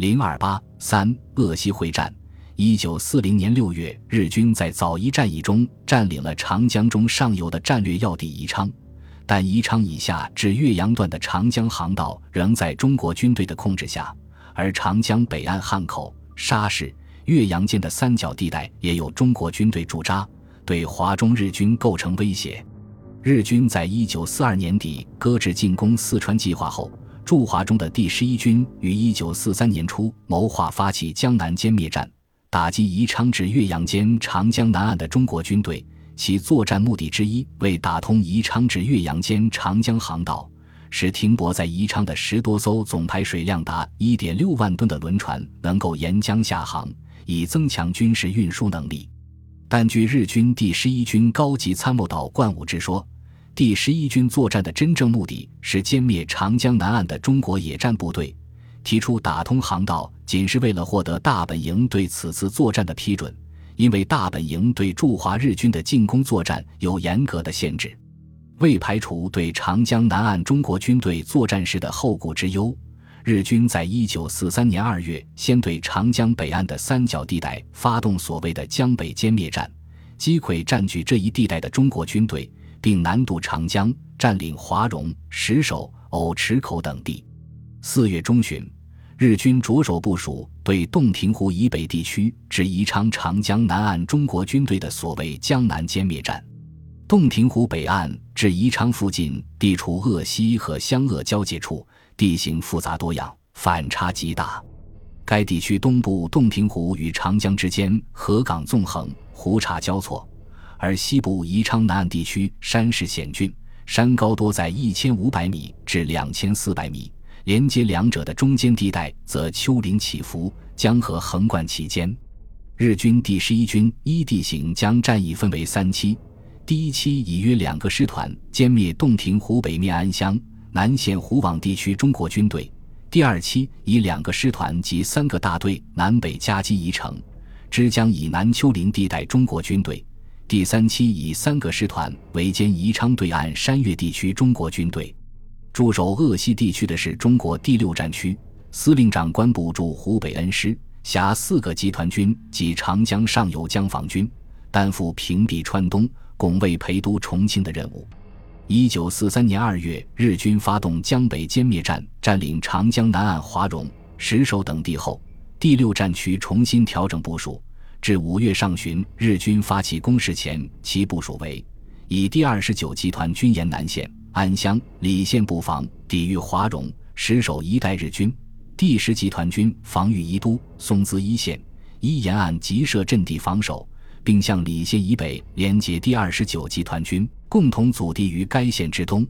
零二八三鄂西会战。一九四零年六月，日军在枣宜战役中占领了长江中上游的战略要地宜昌，但宜昌以下至岳阳段的长江航道仍在中国军队的控制下，而长江北岸汉口、沙市、岳阳间的三角地带也有中国军队驻扎，对华中日军构成威胁。日军在一九四二年底搁置进攻四川计划后，驻华中的第十一军于一九四三年初谋划发起江南歼灭战。打击宜昌至岳阳间长江南岸的中国军队，其作战目的之一为打通宜昌至岳阳间长江航道，使停泊在宜昌的十多艘总排水量达一点六万吨的轮船能够沿江下航，以增强军事运输能力。但据日军第十一军高级参谋导贯武之说，第十一军作战的真正目的是歼灭长江南岸的中国野战部队。提出打通航道，仅是为了获得大本营对此次作战的批准，因为大本营对驻华日军的进攻作战有严格的限制。为排除对长江南岸中国军队作战时的后顾之忧，日军在一九四三年二月先对长江北岸的三角地带发动所谓的江北歼灭战，击溃占据这一地带的中国军队，并南渡长江，占领华容、石首、藕池口等地。四月中旬，日军着手部署对洞庭湖以北地区至宜昌长江南岸中国军队的所谓“江南歼灭战”。洞庭湖北岸至宜昌附近地处鄂西和湘鄂交界处，地形复杂多样，反差极大。该地区东部洞庭湖与长江之间河港纵横，湖岔交错；而西部宜昌南岸地区山势险峻，山高多在一千五百米至两千四百米。连接两者的中间地带则丘陵起伏，江河横贯其间。日军第十一军依地形将战役分为三期：第一期以约两个师团歼灭洞庭湖北面安乡、南线湖网地区中国军队；第二期以两个师团及三个大队南北夹击宜城、之江以南丘陵地带中国军队；第三期以三个师团围歼宜昌对岸山岳地区中国军队。驻守鄂西地区的是中国第六战区司令长官部驻湖北恩施辖四个集团军及长江上游江防军，担负屏蔽川东、拱卫陪都重庆的任务。一九四三年二月，日军发动江北歼灭战，占领长江南岸华容、石首等地后，第六战区重新调整部署。至五月上旬，日军发起攻势前，其部署为以第二十九集团军沿南线。安乡、李县布防，抵御华容、石首一带日军；第十集团军防御宜都、松滋一线，依沿岸急设阵地防守，并向李县以北连接第二十九集团军，共同阻敌于该县之东。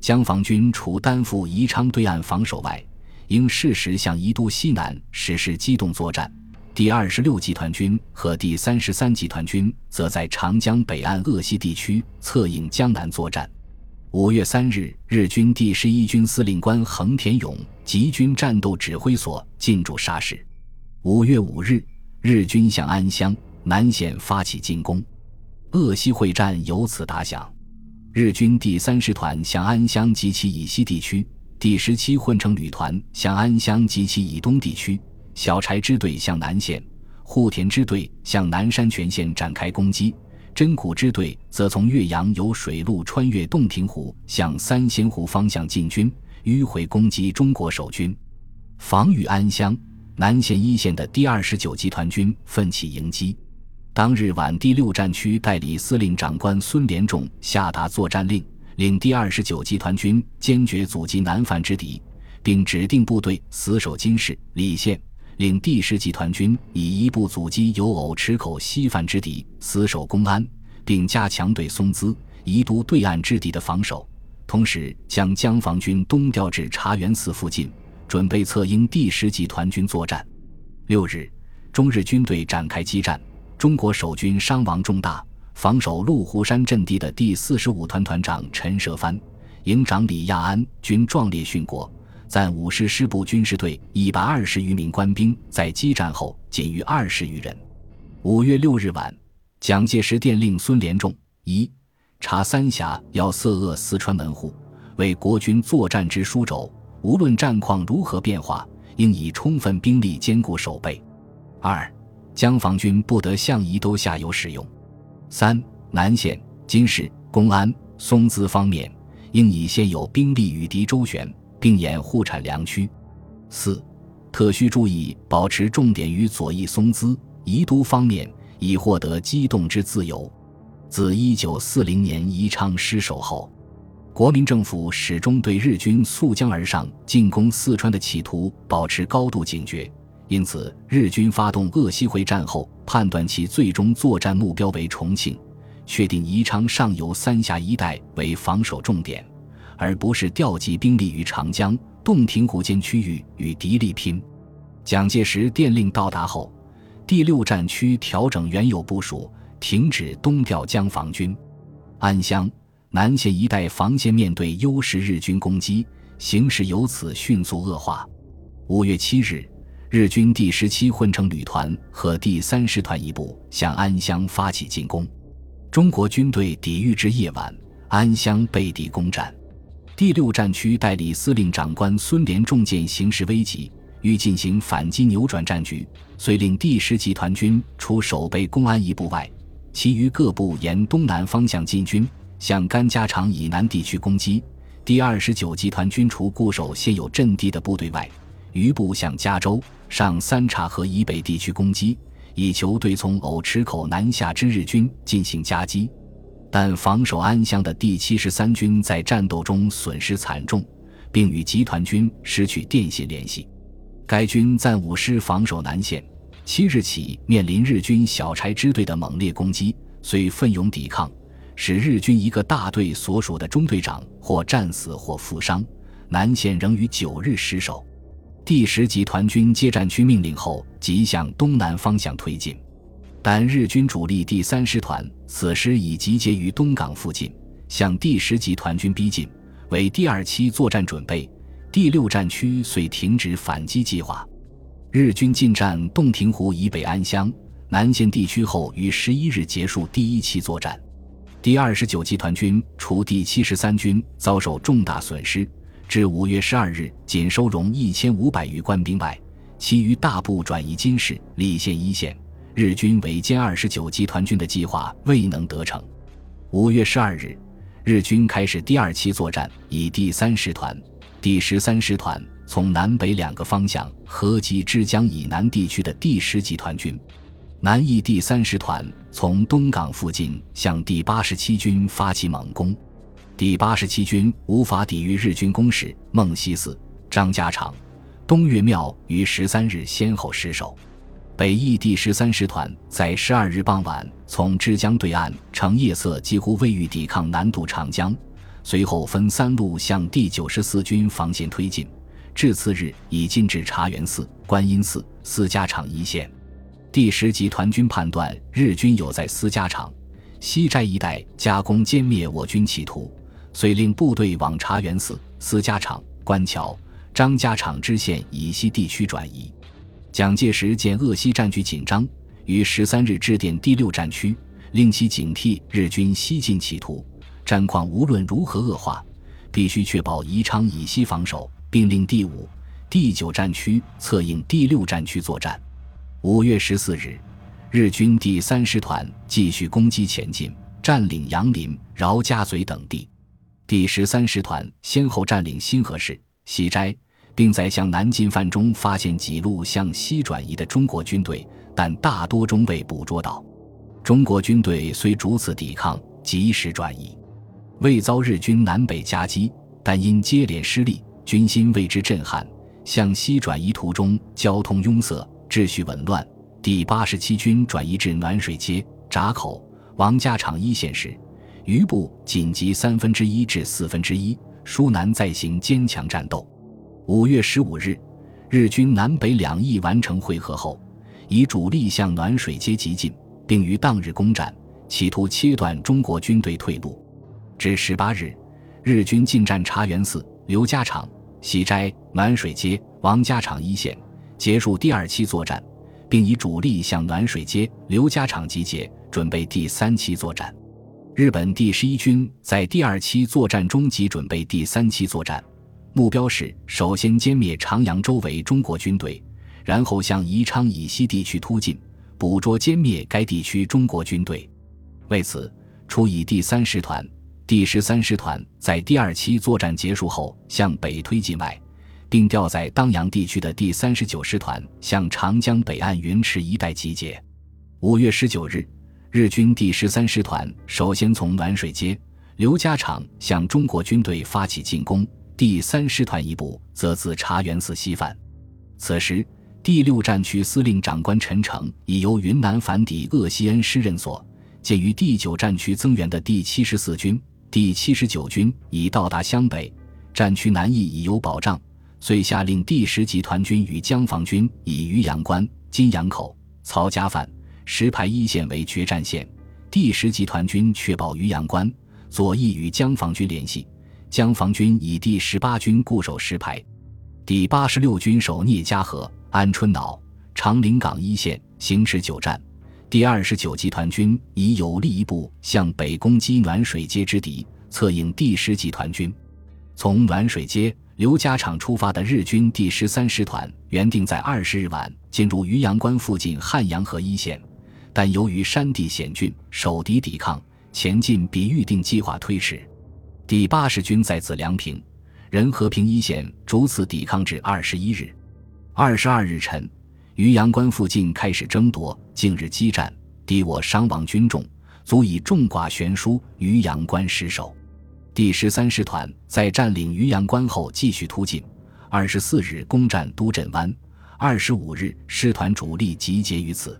江防军除担负宜昌对岸防守外，应适时向宜都西南实施机动作战。第二十六集团军和第三十三集团军则在长江北岸鄂西地区策应江南作战。五月三日，日军第十一军司令官横田勇集军战斗指挥所进驻沙市。五月五日，日军向安乡南线发起进攻，鄂西会战由此打响。日军第三师团向安乡及其以西地区，第十七混成旅团向安乡及其以东地区，小柴支队向南线，户田支队向南山全线展开攻击。真古支队则从岳阳由水路穿越洞庭湖，向三仙湖方向进军，迂回攻击中国守军，防御安乡南线一线的第二十九集团军奋起迎击。当日晚，第六战区代理司令长官孙连仲下达作战令，令第二十九集团军坚决阻击南犯之敌，并指定部队死守金市、李县。令第十集团军以一部阻击由藕池口西犯之敌，死守公安，并加强对松滋、宜都对岸之敌的防守。同时，将江防军东调至茶园寺附近，准备策应第十集团军作战。六日，中日军队展开激战，中国守军伤亡重大。防守麓湖山阵地的第四十五团团长陈舍藩、营长李亚安均壮烈殉国。暂五师师部军事队一百二十余名官兵在激战后仅余二十余人。五月六日晚，蒋介石电令孙连仲：一查三峡要塞扼四川门户，为国军作战之枢轴。无论战况如何变化，应以充分兵力坚固守备。二、江防军不得向宜都下游使用。三、南线、金市、公安、松滋方面，应以现有兵力与敌周旋，并掩护产粮区。四、特需注意保持重点于左翼松滋、宜都方面，以获得机动之自由。自一九四零年宜昌失守后，国民政府始终对日军溯江而上进攻四川的企图保持高度警觉。因此，日军发动鄂西会战后，判断其最终作战目标为重庆，确定宜昌上游三峡一带为防守重点，而不是调集兵力于长江、洞庭湖间区域与敌力拼。蒋介石电令到达后，第六战区调整原有部署，停止东调江防军。安乡、南线一带防线面对优势日军攻击，形势由此迅速恶化。五月七日。日军第十七混成旅团和第三师团一部向安乡发起进攻，中国军队抵御至夜晚，安乡被敌攻占。第六战区代理司令长官孙连仲见形势危急，欲进行反击扭转战局，遂令第十集团军除守备公安一部外，其余各部沿东南方向进军，向甘家场以南地区攻击。第二十九集团军除固守现有阵地的部队外，余部向加州。上三岔河以北地区攻击，以求对从藕池口南下之日军进行夹击。但防守安乡的第七十三军在战斗中损失惨重，并与集团军失去电信联系。该军暂五师防守南线，七日起面临日军小柴支队的猛烈攻击，虽奋勇抵抗，使日军一个大队所属的中队长或战死或负伤，南线仍于九日失守。第十集团军接战区命令后，即向东南方向推进，但日军主力第三师团此时已集结于东港附近，向第十集团军逼近，为第二期作战准备。第六战区遂停止反击计划。日军进占洞庭湖以北安乡南线地区后，于十一日结束第一期作战。第二十九集团军除第七十三军遭受重大损失。至五月十二日，仅收容一千五百余官兵外，其余大部转移金市、立县一线。日军围歼二十九集团军的计划未能得逞。五月十二日，日军开始第二期作战，以第三师团、第十三师团从南北两个方向合击之江以南地区的第十集团军。南翼第三师团从东港附近向第八十七军发起猛攻。第八十七军无法抵御日军攻势，孟西寺、张家场、东岳庙于十三日先后失守。北翼第十三师团在十二日傍晚从枝江对岸乘夜色几乎未遇抵抗南渡长江，随后分三路向第九十四军防线推进，至次日已进至茶园寺、观音寺、司家场一线。第十集团军判断日军有在司家场、西斋一带加工歼灭我军企图。遂令部队往茶园寺、司家场、官桥、张家场支线以西地区转移。蒋介石见鄂西战局紧张，于十三日致电第六战区，令其警惕日军西进企图。战况无论如何恶化，必须确保宜昌以西防守，并令第五、第九战区策应第六战区作战。五月十四日，日军第三师团继续攻击前进，占领杨林、饶家嘴等地。第十三师团先后占领新河市、西斋，并在向南进犯中发现几路向西转移的中国军队，但大多中未捕捉到。中国军队虽逐次抵抗，及时转移，未遭日军南北夹击，但因接连失利，军心为之震撼。向西转移途中，交通拥塞，秩序紊乱。第八十七军转移至暖水街、闸口、王家场一线时。余部紧急三分之一至四分之一，疏南再行坚强战斗。五月十五日，日军南北两翼完成会合后，以主力向暖水街急进，并于当日攻占，企图切断中国军队退路。至十八日，日军进占茶园寺、刘家场、西斋、暖水街、王家场一线，结束第二期作战，并以主力向暖水街、刘家场集结，准备第三期作战。日本第十一军在第二期作战中即准备第三期作战，目标是首先歼灭长阳周围中国军队，然后向宜昌以西地区突进，捕捉歼灭该地区中国军队。为此，初以第三师团、第十三师团在第二期作战结束后向北推进外，并调在当阳地区的第三十九师团向长江北岸云池一带集结。五月十九日，日军第十三师团首先从暖水街、刘家场向中国军队发起进攻，第三师团一部则自茶园寺西返。此时，第六战区司令长官陈诚已由云南反抵鄂西恩师任所。鉴于第九战区增援的第七十四军、第七十九军已到达湘北，战区南翼已有保障，遂下令第十集团军与江防军以渔阳关、金阳口、曹家范、石牌一线为决战线，第十集团军确保渔阳关，左翼与江防军联系，江防军以第十八军固守石牌，第八十六军守聂家河、安春岛、长陵港一线，行持久战。第二十九集团军以有力一部向北攻击暖水街之敌，策应第十集团军。从暖水街、刘家场出发的日军第十三师团原定在二十日晚进入渔阳关附近汉阳河一线，但由于山地险峻，守敌抵抗，前进比预定计划推迟。第八十军在子良平、仁和平一线逐次抵抗至二十一日。二十二日晨。渔阳关附近开始争夺，近日激战，敌我伤亡军众，足以众寡悬殊，渔阳关失守。第十三师团在占领渔阳关后继续突进，二十四日攻占都镇湾，二十五日师团主力集结于此。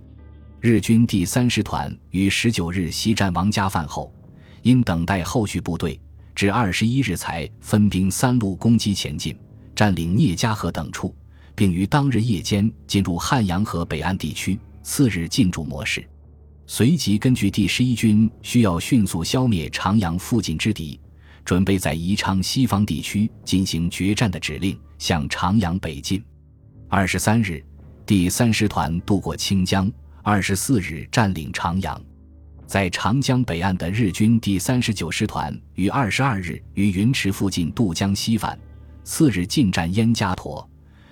日军第三师团于十九日袭占王家饭后，因等待后续部队，至二十一日才分兵三路攻击前进，占领聂家河等处。并于当日夜间进入汉阳河北岸地区，次日进驻模式。随即根据第十一军需要迅速消灭长阳附近之敌，准备在宜昌西方地区进行决战的指令，向长阳北进。二十三日，第三师团渡过清江，二十四日占领长阳。在长江北岸的日军第三十九师团于二十二日于云池附近渡江西返，次日进占燕家坨。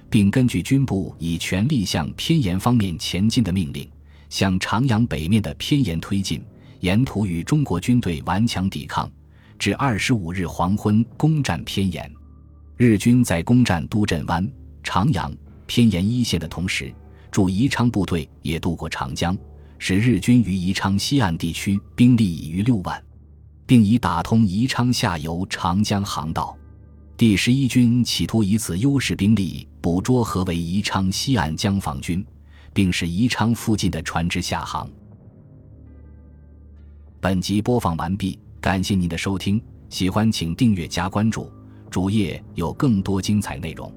并根据军部以全力向偏岩方面前进的命令，向长阳北面的偏岩推进，沿途与中国军队顽强抵抗，至二十五日黄昏攻占偏岩。日军在攻占都镇湾、长阳、偏岩一线的同时，驻宜昌部队也渡过长江，使日军于宜昌西岸地区兵力已逾六万，并已打通宜昌下游长江航道。第十一军企图以此优势兵力捕捉合围宜昌西岸江防军，并使宜昌附近的船只下航。本集播放完毕，感谢您的收听，喜欢请订阅加关注，主页有更多精彩内容。